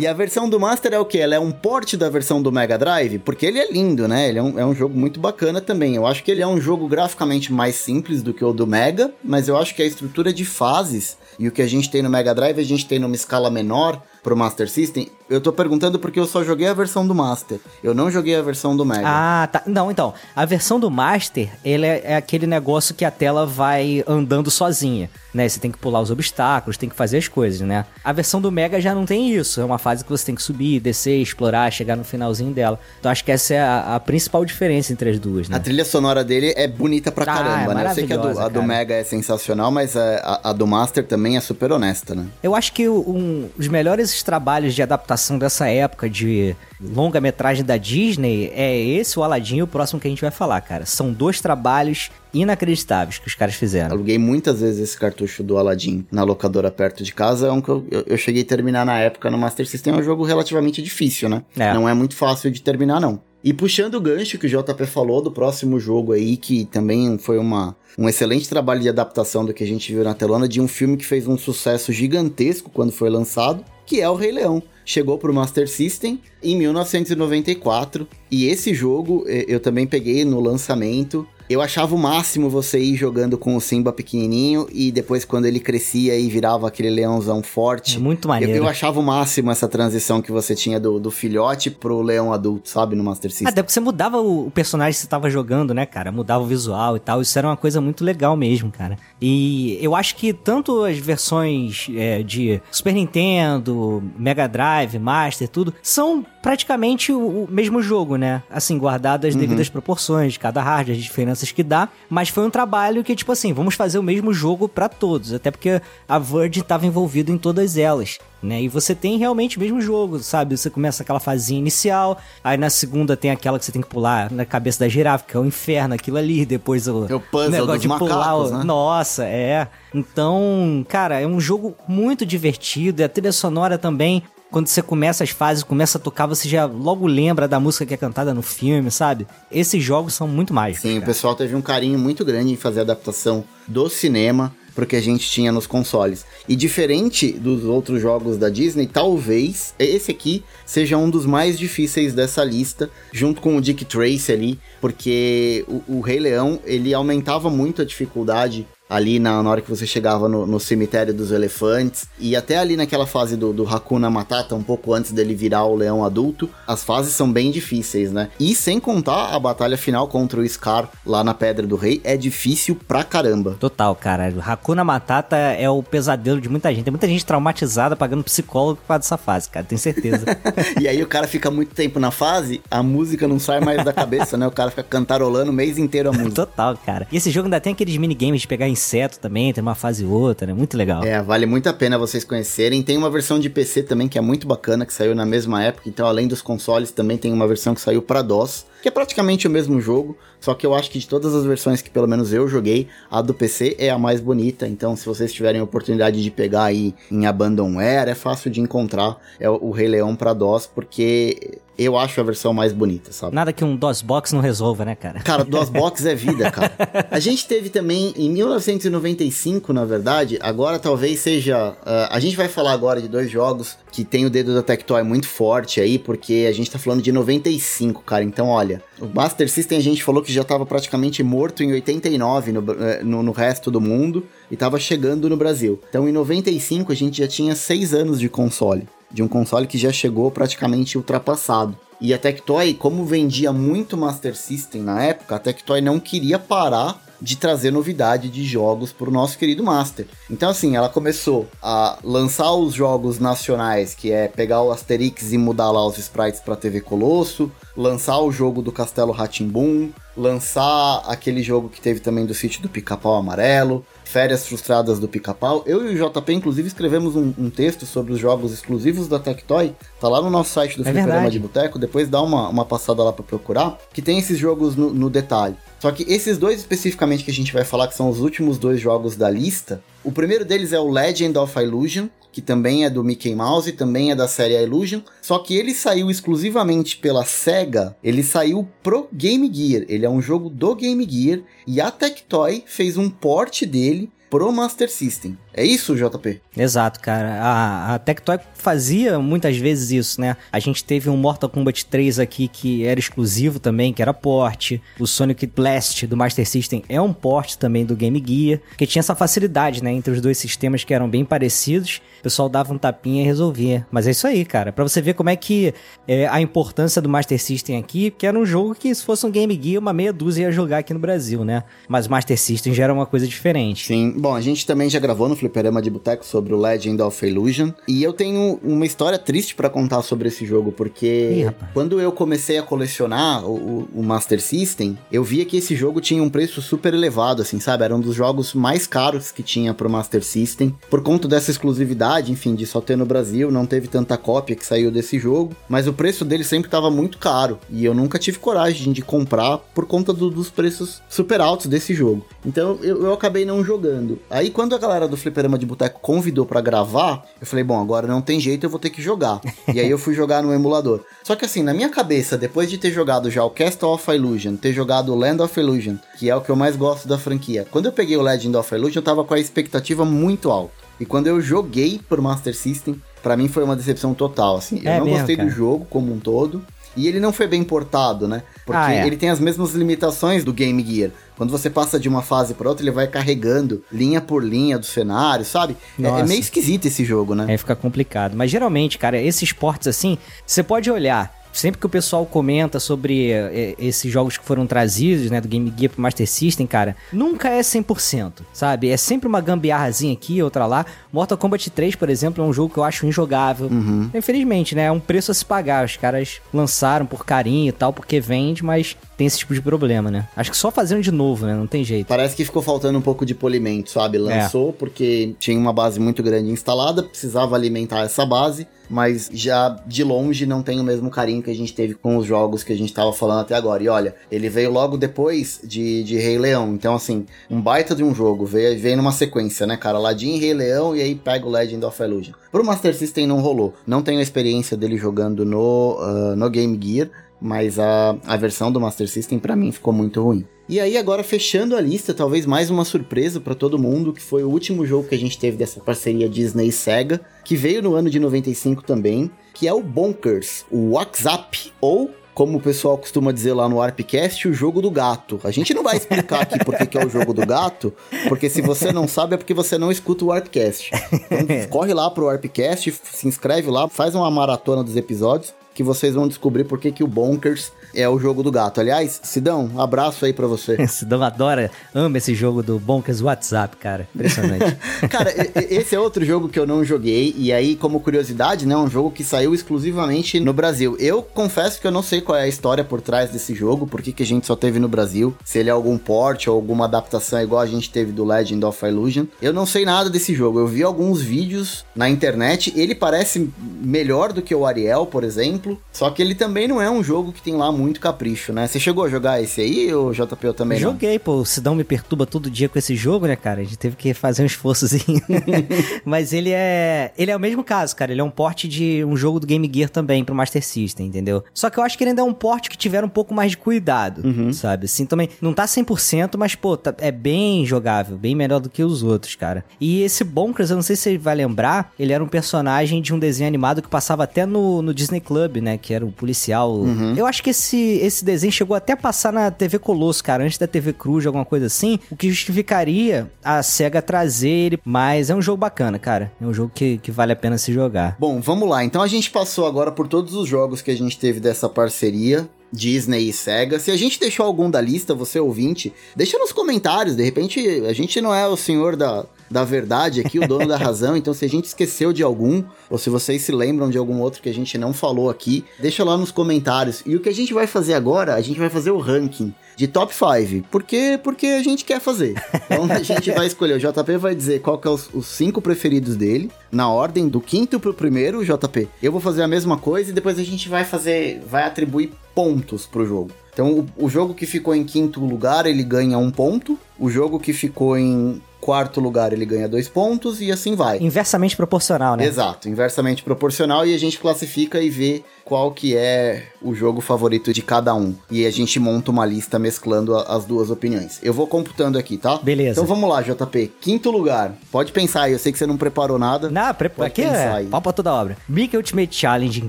E a versão do Master é o que? Ela é um port da versão do Mega Drive? Porque ele é lindo, né? Ele é um, é um jogo muito bacana também. Eu acho que ele é um jogo graficamente mais simples do que o do Mega, mas eu acho que a estrutura de fases e o que a gente tem no Mega Drive, a gente tem numa escala menor pro Master System. Eu tô perguntando porque eu só joguei a versão do Master. Eu não joguei a versão do Mega. Ah, tá. Não, então, a versão do Master, ele é, é aquele negócio que a tela vai andando sozinha, né? Você tem que pular os obstáculos, tem que fazer as coisas, né? A versão do Mega já não tem isso. É uma fase que você tem que subir, descer, explorar, chegar no finalzinho dela. Então acho que essa é a, a principal diferença entre as duas, né? A trilha sonora dele é bonita pra Ah, caramba, é né? Eu sei que a do, a do. Mega é sensacional, mas a, a- do Master também também é super honesta, né? Eu acho que um, os melhores trabalhos de adaptação dessa época de longa-metragem da Disney é esse, o Aladdin e o próximo que a gente vai falar, cara. São dois trabalhos inacreditáveis que os caras fizeram. Aluguei muitas vezes esse cartucho do Aladdin na locadora perto de casa. É um que eu, eu, eu cheguei a terminar na época no Master System. É um jogo relativamente difícil, né? É. Não é muito fácil de terminar, não. E puxando o gancho que o JP falou do próximo jogo aí, que também foi uma, um excelente trabalho de adaptação do que a gente viu na telona, de um filme que fez um sucesso gigantesco quando foi lançado, que é o Rei Leão. Chegou pro Master System em 1994, e esse jogo eh, eu também peguei no lançamento. Eu achava o máximo você ir jogando com o Simba pequenininho e depois quando ele crescia e virava aquele leãozão forte. É muito Eu, maneiro. eu achava o máximo essa transição que você tinha do, do filhote pro leão adulto, sabe, no Master System. Até porque você mudava o, o personagem que você tava jogando, né, cara? Mudava o visual e tal. Isso era uma coisa muito legal mesmo, cara. E eu acho que tanto as versões é, de Super Nintendo, Mega Drive, Master, tudo, são praticamente o, o mesmo jogo, né? Assim, guardado as devidas proporções de cada hardware, as diferenças que dá. Mas foi um trabalho que, tipo assim, vamos fazer o mesmo jogo pra todos. Até porque a Verge tava envolvido em todas elas. Né? E você tem realmente o mesmo jogo, sabe? Você começa aquela fazinha inicial, aí na segunda tem aquela que você tem que pular na cabeça da girafa, que é o inferno, aquilo ali, depois o, É o puzzle negócio de pular macacos, o... né? Nossa, é. Então, cara, é um jogo muito divertido, e a trilha sonora também. Quando você começa as fases, começa a tocar, você já logo lembra da música que é cantada no filme, sabe? Esses jogos são muito mágicos. Sim, o cara. pessoal teve um carinho muito grande em fazer a adaptação do cinema pro que a gente tinha nos consoles. E diferente dos outros jogos da Disney, talvez esse aqui seja um dos mais difíceis dessa lista, junto com o Dick Tracy ali, porque o, o Rei Leão, ele aumentava muito a dificuldade ali na, na hora que você chegava no, no cemitério dos elefantes, e até ali naquela fase do, do Hakuna Matata, um pouco antes dele virar o leão adulto, as fases são bem difíceis, né? E sem contar a batalha final contra o Scar lá na Pedra do Rei, é difícil pra caramba. Total, cara. Hakuna Matata é o pesadelo de muita gente. Tem muita gente traumatizada pagando psicólogo por causa dessa fase, cara. Tenho certeza. e aí o cara fica muito tempo na fase, a música não sai mais da cabeça, né? O cara fica cantarolando o mês inteiro a música. Total, cara. E esse jogo ainda tem aqueles minigames de pegar inseto também, tem uma fase outra, né? Muito legal. É, vale muito a pena vocês conhecerem. Tem uma versão de PC também que é muito bacana, que saiu na mesma época. Então, além dos consoles, também tem uma versão que saiu pra DOS, que é praticamente o mesmo jogo. Só que eu acho que de todas as versões que pelo menos eu joguei, a do PC é a mais bonita. Então, se vocês tiverem a oportunidade de pegar aí em Abandonware, é fácil de encontrar é o Rei Leão pra DOS, porque eu acho a versão mais bonita, sabe? Nada que um DOSBox não resolva, né, cara? Cara, DOSBox é vida, cara. A gente teve também em 1995, na verdade, agora talvez seja. ah, a gente vai falar agora de dois jogos que tem o dedo da Tectoy muito forte aí, porque a gente tá falando de 95, cara. Então, olha, o Master System a gente falou que já tava praticamente morto em 89 no, eh, no, no resto do mundo e tava chegando no Brasil. Então, em 95 a gente já tinha seis anos de console. De um console que já chegou praticamente ultrapassado. E a Tectoy, como vendia muito Master System na época, a Tectoy não queria parar de trazer novidade de jogos para o nosso querido Master. Então, assim, ela começou a lançar os jogos nacionais, que é pegar o Asterix e mudar lá os sprites para TV Colosso, lançar o jogo do Castelo Ratimbum, lançar aquele jogo que teve também do sítio do Pica-Pau Amarelo, Férias Frustradas do Pica-Pau. Eu e o JP, inclusive, escrevemos um, um texto sobre os jogos exclusivos da Tectoy. Tá lá no nosso site do É Fliperama de Boteco. Depois dá uma, uma passada lá para procurar. Que tem esses jogos no, no detalhe. Só que esses dois especificamente que a gente vai falar, que são os últimos dois jogos da lista. O primeiro deles é o Legend of Illusion, que também é do Mickey Mouse, também é da série Illusion. Só que ele saiu exclusivamente pela SEGA, ele saiu pro Game Gear. Ele é um jogo do Game Gear e a Tectoy fez um port dele pro Master System. É isso, JP? Exato, cara. A, a Tectoy fazia muitas vezes isso, né? A gente teve um Mortal Kombat 3 aqui que era exclusivo também, que era port. O Sonic Blast do Master System é um port também do Game Gear, que tinha essa facilidade, né? Entre os dois sistemas que eram bem parecidos, o pessoal dava um tapinha e resolvia. Mas é isso aí, cara. Pra você ver como é que é, a importância do Master System aqui, que era um jogo que se fosse um Game Gear, uma meia dúzia ia jogar aqui no Brasil, né? Mas o Master System já era uma coisa diferente. Sim. Bom, a gente também já gravou no Fliperama de Boteco sobre o Legend of Illusion. E eu tenho uma história triste pra contar sobre esse jogo, porque rapaz. quando eu comecei a colecionar o, o- Master System, eu via que esse jogo tinha um preço super elevado, assim, sabe? Era um dos jogos mais caros que tinha pro Master System. Por conta dessa exclusividade, enfim, de só ter no Brasil, não teve tanta cópia que saiu desse jogo. Mas o preço dele sempre tava muito caro. E eu nunca tive coragem de comprar por conta do- dos preços super altos desse jogo. Então eu, eu acabei não jogando. Aí quando a galera do Fliperama de Boteco convidou pra gravar, eu falei, bom, agora não tem jeito, eu vou ter que jogar. e aí eu fui jogar no emulador. Só que assim, na minha cabeça, depois de ter jogado já o Castle of Illusion, ter jogado o Land of Illusion, que é o que eu mais gosto da franquia, quando eu peguei o Legend of Illusion, eu tava com a expectativa muito alta. E quando eu joguei pro Master System, pra mim foi uma decepção total, assim. Eu É não mesmo, gostei cara? do jogo como um todo. E ele não foi bem portado, né? Porque Ah, é. ele tem as mesmas limitações do Game Gear. Quando você passa de uma fase pra outra, ele vai carregando linha por linha do cenário, sabe? É- É, meio esquisito esse jogo, né? Aí fica complicado. Mas geralmente, cara, esses esportes assim, você pode olhar. Sempre que o pessoal comenta sobre eh, esses jogos que foram trazidos, né, do Game Gear pro Master System, cara, nunca é 100%, sabe? É sempre uma gambiarrazinha aqui, outra lá. Mortal Kombat 3, por exemplo, é um jogo que eu acho injogável. Infelizmente, né, é um preço a se pagar. Os caras lançaram por carinho e tal, porque vende, mas tem esse tipo de problema, né? Acho que só fazendo de novo, né, não tem jeito. Parece que ficou faltando um pouco de polimento, sabe? Lançou porque tinha uma base muito grande instalada, precisava alimentar essa base, mas já de longe não tem o mesmo carinho que a gente teve com os jogos que a gente tava falando até agora. E olha, ele veio logo depois de, de Rei Leão, então assim, um baita de um jogo, veio, veio numa sequência, né, cara? Aladdin, Rei Leão e aí pega o Legend of Illusion. Pro Master System não rolou, não tenho a experiência dele jogando no, ah, no Game Gear, mas a, a versão do Master System pra mim ficou muito ruim. E aí agora fechando a lista, talvez mais uma surpresa pra todo mundo, que foi o último jogo que a gente teve dessa parceria Disney e Sega, que veio no ano de 95 também, que é o Bonkers, o WhatsApp ou como o pessoal costuma dizer lá no Warpcast, o jogo do gato. A gente não vai explicar aqui por que que é o jogo do gato, porque se você não sabe é porque você não escuta o Warpcast. Então, corre lá pro Warpcast, se inscreve lá, faz uma maratona dos episódios, que vocês vão descobrir por que que o Bonkers é o jogo do gato. Aliás, Sidão, um abraço aí pra você. Sidão adora, ama esse jogo do Bonkers WhatsApp, cara. Impressionante. Cara, esse é outro jogo que eu não joguei, e aí, como curiosidade, né, um jogo que saiu exclusivamente no Brasil. Eu confesso que eu não sei qual é a história por trás desse jogo, por que que a gente só teve no Brasil, se ele é algum port ou alguma adaptação igual a gente teve do Legend of Illusion. Eu não sei nada desse jogo, eu vi alguns vídeos na internet, ele parece melhor do que o Ariel, por exemplo, só que ele também não é um jogo que tem lá muito capricho, né? Você chegou a jogar esse aí, ou JP eu também não? Joguei, pô. O Sidão me perturba todo dia com esse jogo, né, cara? A gente teve que fazer um esforçozinho. Mas ele é. Ele é o mesmo caso, cara. Ele é um porte de um jogo do Game Gear também pro Master System, entendeu? Só que eu acho que ele ainda é um porte que tiveram um pouco mais de cuidado, sabe? Assim, também. Não tá 100%, mas, pô, tá- é bem jogável, bem melhor do que os outros, cara. E esse Bonkers, eu não sei se você vai lembrar, ele era um personagem de um desenho animado que passava até no, no Disney Club, né? Que era o policial. Eu acho que esse, esse desenho chegou até a passar na TV Colosso, cara, antes da TV Cruz, alguma coisa assim, o que justificaria a SEGA trazer ele. Mas é um jogo bacana, cara. É um jogo que, que vale a pena se jogar. Bom, vamos lá. Então a gente passou agora por todos os jogos que a gente teve dessa parceria. Disney e Sega. Se a gente deixou algum da lista, você ouvinte, deixa nos comentários. De repente, a gente não é o senhor da, da verdade aqui, o dono da razão. Então, se a gente esqueceu de algum, ou se vocês se lembram de algum outro que a gente não falou aqui, deixa lá nos comentários. E o que a gente vai fazer agora, a gente vai fazer o ranking de top 5. Por quê? Porque a gente quer fazer. Então a gente vai escolher. O JP vai dizer qual que é os, os cinco preferidos dele, na ordem do quinto pro primeiro, JP. Eu vou fazer a mesma coisa e depois a gente vai fazer, vai atribuir pontos pro jogo. Então o, o jogo que ficou em quinto lugar, ele ganha um ponto. O jogo que ficou em quarto lugar, ele ganha dois pontos e assim vai. Inversamente proporcional, né? Exato, inversamente proporcional e a gente classifica e vê qual que é o jogo favorito de cada um. E a gente monta uma lista mesclando a- as duas opiniões. Eu vou computando aqui, tá? Beleza. Então vamos lá, JP. Quinto lugar. Pode pensar aí, eu sei que você não preparou nada. Não, pre... Pode aqui pensar é aí. pau pra toda obra. Mickey Ultimate Challenge em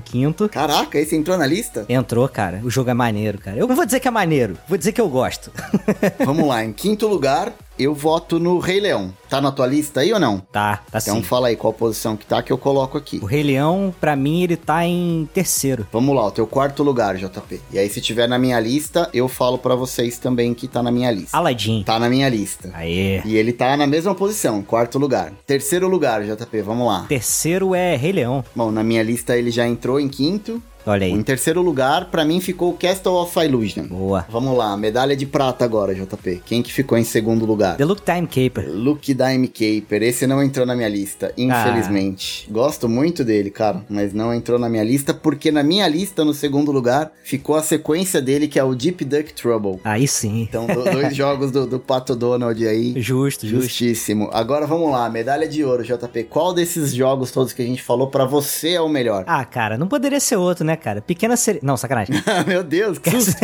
quinto. Caraca, esse entrou na lista? Entrou, cara. O jogo é maneiro, cara. Eu não vou dizer que é maneiro, vou dizer que eu gosto. Vamos lá, em quinto lugar, eu voto no Rei Leão. Tá na tua lista aí ou não? Tá, tá Então sim. fala aí qual posição que tá que eu coloco aqui. O Rei Leão, pra mim, ele tá em terceiro. Vamos lá, o teu quarto lugar, JP. E aí, se tiver na minha lista, eu falo pra vocês também que tá na minha lista. Aladdin. Tá na minha lista. Aê. E ele tá na mesma posição, quarto lugar. Terceiro lugar, JP, vamos lá. Terceiro é Rei Leão. Bom, na minha lista ele já entrou em quinto. Olha aí. Em terceiro lugar, pra mim ficou o Castle of Illusion. Boa. Vamos lá, medalha de prata agora, JP. Quem que ficou em segundo lugar? The Look Time Caper. Luke Dime Caper, esse não entrou na minha lista, infelizmente. Gosto muito dele, cara, mas não entrou na minha lista porque na minha lista, no segundo lugar, ficou a sequência dele que é o Deep Duck Trouble. Aí sim. Então, do- dois jogos do, do Pato Donald aí. Justo, justo. Justíssimo. Agora vamos lá, medalha de ouro, JP. Qual desses jogos todos que a gente falou pra você é o melhor? Ah, cara, não poderia ser outro, né, cara? Pequena sereia. Não, sacanagem. Meu Deus, que susto.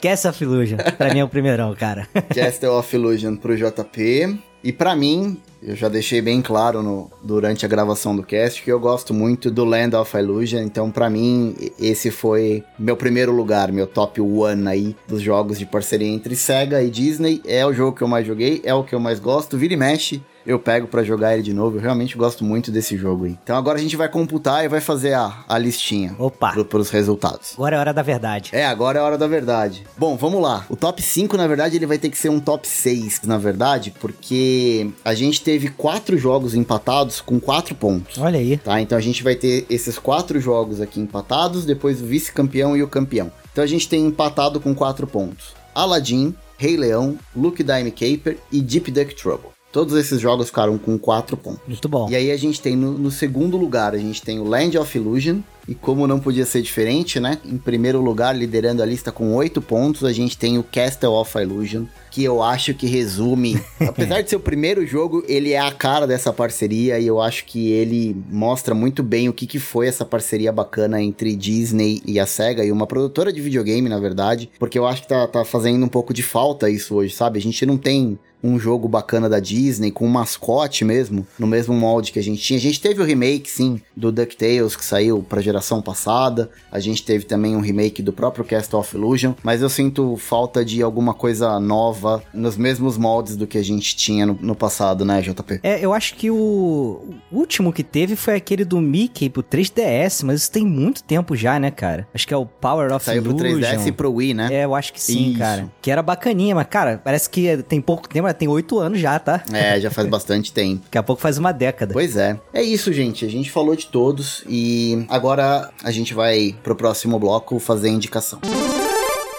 Castle of Illusion. Pra mim é o primeirão, cara. Castle of Illusion pro JP. E pra mim, eu já deixei bem claro no, durante a gravação do cast que eu gosto muito do Land of Illusion. Então, pra mim, esse foi meu primeiro lugar, meu top one aí dos jogos de parceria entre Sega e Disney. É o jogo que eu mais joguei, é o que eu mais gosto. Vira e mexe. Eu pego pra jogar ele de novo, eu realmente gosto muito desse jogo aí. Então agora a gente vai computar e vai fazer a, a listinha Opa. pro, pros resultados. Agora é hora da verdade. É, agora é a hora da verdade. Bom, vamos lá. O top 5, na verdade, ele vai ter que ser um top 6, na verdade, porque a gente teve quatro jogos empatados com quatro pontos. Olha aí. Tá? Então a gente vai ter esses quatro jogos aqui empatados, depois o vice-campeão e o campeão. Então a gente tem empatado com quatro pontos: Aladdin, Rei Leão, Luke Dime Caper e Deep Duck Trouble. Todos esses jogos ficaram com quatro pontos. Muito bom. E aí a gente tem no, no segundo lugar, a gente tem o Land of Illusion. E como não podia ser diferente, né? Em primeiro lugar, liderando a lista com oito pontos, a gente tem o Castle of Illusion, que eu acho que resume. apesar de ser o primeiro jogo, ele é a cara dessa parceria e eu acho que ele mostra muito bem o que, que foi essa parceria bacana entre Disney e a SEGA e uma produtora de videogame, na verdade. Porque eu acho que tá, tá fazendo um pouco de falta isso hoje, sabe? A gente não tem um jogo bacana da Disney, com um mascote mesmo, no mesmo molde que a gente tinha. A gente teve o remake, sim, do DuckTales, que saiu pra geração passada. A gente teve também um remake do próprio Castle of Illusion, mas eu sinto falta de alguma coisa nova, nos mesmos moldes do que a gente tinha no, no passado, né, JP? É, eu acho que o último que teve foi aquele do Mickey pro 3DS, mas isso tem muito tempo já, né, cara? Acho que é o Power of Saiu pro Illusion. 3DS e pro Wii, né? É, eu acho que sim, Isso. cara. Que era bacaninha, mas, cara, parece que tem pouco tempo, tem oito anos já, tá? É, já faz bastante tempo. Daqui a pouco faz uma década. Pois é. É isso, gente. A gente falou de todos e agora a gente vai pro próximo bloco fazer a indicação.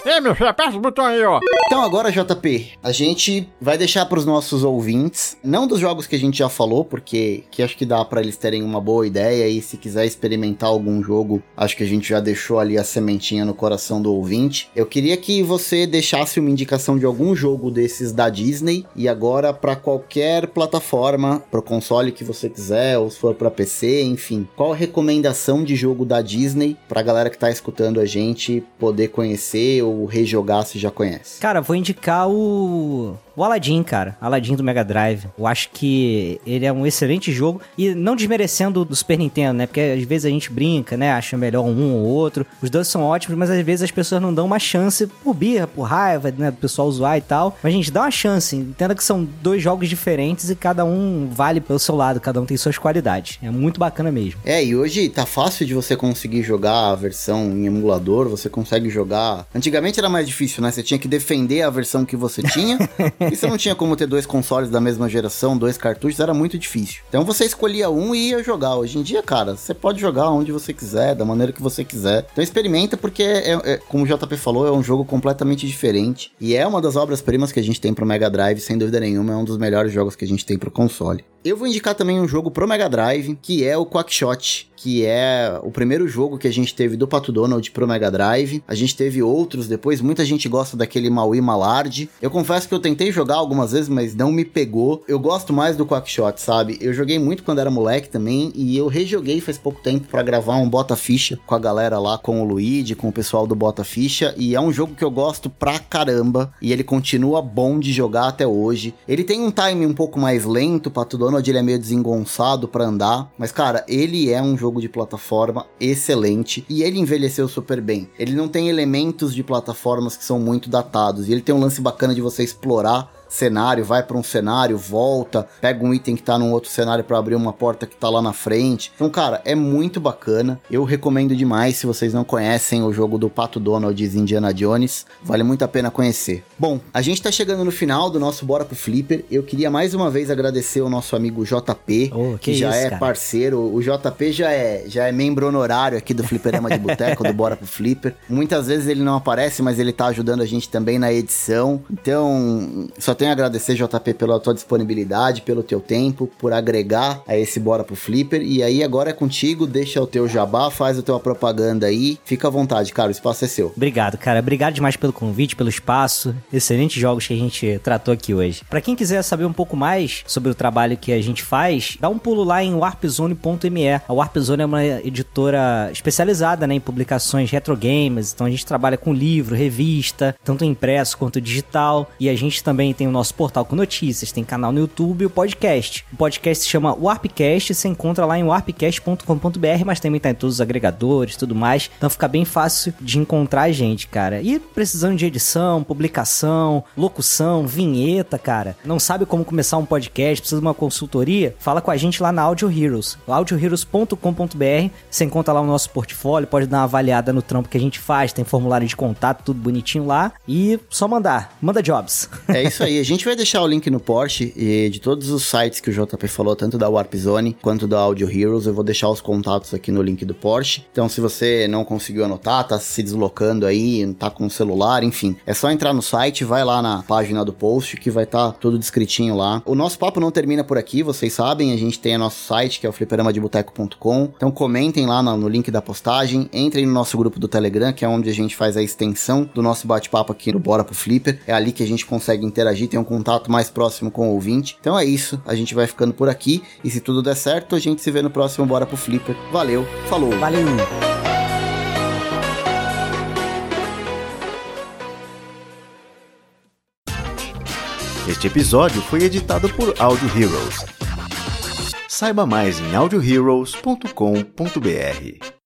Ei, meu filho, aperta o botão aí, ó. Então agora, JP, a gente vai deixar pros nossos ouvintes, não dos jogos que a gente já falou, porque que acho que dá pra eles terem uma boa ideia e se quiser experimentar algum jogo, acho que a gente já deixou ali a sementinha no coração do ouvinte. Eu queria que você deixasse uma indicação de algum jogo desses da Disney e agora pra qualquer plataforma, pro console que você quiser, ou se for pra PC, enfim. Qual a recomendação de jogo da Disney pra galera que tá escutando a gente poder conhecer ou rejogar se já conhece? Cara, vou indicar o. O Aladdin, cara. Aladdin do Mega Drive. Eu acho que ele é um excelente jogo. E não desmerecendo do Super Nintendo, né? Porque às vezes a gente brinca, né? Acha melhor um ou outro. Os dois são ótimos, mas às vezes as pessoas não dão uma chance por birra, por raiva, né? Do pessoal zoar e tal. Mas, gente, dá uma chance. Entenda que são dois jogos diferentes e cada um vale pelo seu lado. Cada um tem suas qualidades. É muito bacana mesmo. É, e hoje tá fácil de você conseguir jogar a versão em emulador, você consegue jogar. Antigamente era mais difícil, né? Você tinha que defender a versão que você tinha. e você não tinha como ter dois consoles da mesma geração, dois cartuchos, era muito difícil. Então você escolhia um e ia jogar. Hoje em dia, cara, você pode jogar onde você quiser, da maneira que você quiser. Então experimenta, porque, é, é- como o JP falou, é um jogo completamente diferente. E é uma das obras-primas que a gente tem pro Mega Drive, sem dúvida nenhuma, é um dos melhores jogos que a gente tem pro console. Eu vou indicar também um jogo pro Mega Drive, que é o Quackshot, que é o primeiro jogo que a gente teve do Pato Donald pro Mega Drive. A gente teve outros depois, muita gente gosta daquele Maui Malard. Eu confesso que eu tentei jogar algumas vezes, mas não me pegou. Eu gosto mais do Quackshot, sabe? Eu joguei muito quando era moleque também, e eu rejoguei faz pouco tempo pra gravar um Bota Ficha com a galera lá, com o Luigi, com o pessoal do Bota Ficha, e é um jogo que eu gosto pra caramba, e ele continua bom de jogar até hoje. Ele tem um time um pouco mais lento, o Pato Donald ele é meio desengonçado pra andar, mas cara, ele é um jogo de plataforma excelente e ele envelheceu super bem. Ele não tem elementos de plataformas que são muito datados e ele tem um lance bacana de você explorar cenário, vai para um cenário, volta, pega um item que tá num outro cenário para abrir uma porta que tá lá na frente. Então, cara, é muito bacana. Eu recomendo demais se vocês não conhecem o jogo do Pato Donald e Indiana Jones, vale muito a pena conhecer. Bom, a gente tá chegando no final do nosso Bora pro Flipper. Eu queria mais uma vez agradecer o nosso amigo JP, Oh, que, que já isso, é cara. parceiro. O JP já é, já é membro honorário aqui do Fliperama de Boteco, do Bora pro Flipper. Muitas vezes ele não aparece, mas ele tá ajudando a gente também na edição. Então, só tenho a agradecer, JP, pela tua disponibilidade, pelo teu tempo, por agregar a esse Bora pro Flipper. E aí, agora é contigo, deixa o teu jabá, faz a tua propaganda aí. Fica à vontade, cara, o espaço é seu. Obrigado, cara. Obrigado demais pelo convite, pelo espaço. Excelentes jogos que a gente tratou aqui hoje. Pra quem quiser saber um pouco mais sobre o trabalho que a gente faz, dá um pulo lá em warpzone.me. A Warpzone é uma editora especializada né, em publicações retro games, então a gente trabalha com livro, revista, tanto impresso quanto digital. E a gente também tem o nosso portal com notícias, tem canal no YouTube e o podcast. O podcast se chama Warpcast, você encontra lá em warpcast.com.br, mas também tá em todos os agregadores tudo mais. Então fica bem fácil de encontrar a gente, cara. E precisando de edição, publicação, locução, vinheta, cara. Não sabe como começar um podcast, precisa de uma consultoria? Fala com a gente lá na Audio Heroes. audioheroes.com.br. Você encontra lá o nosso portfólio, pode dar uma avaliada no trampo que a gente faz, tem formulário de contato, tudo bonitinho lá. E só mandar. Manda jobs. É isso aí. A gente vai deixar o link no Porsche e de todos os sites que o JP falou, tanto da Warp Zone quanto da Audio Heroes. Eu vou deixar os contatos aqui no link do Porsche. Então, se você não conseguiu anotar, tá se deslocando aí, tá com o celular, enfim, é só entrar no site, vai lá na página do post que vai estar tudo descritinho lá. O nosso papo não termina por aqui, vocês sabem. A gente tem o nosso site que é o fliperamadeboteco.com. Então, comentem lá no, no link da postagem, entrem no nosso grupo do Telegram, que é onde a gente faz a extensão do nosso bate-papo aqui no Bora pro Flipper. É ali que a gente consegue interagir, tem um contato mais próximo com o ouvinte. Então é isso, a gente vai ficando por aqui. E se tudo der certo, a gente se vê no próximo Bora pro Flipper. Valeu, falou! Valeu! Este episódio foi editado por Audio Heroes. Saiba mais em audioheroes.com.br.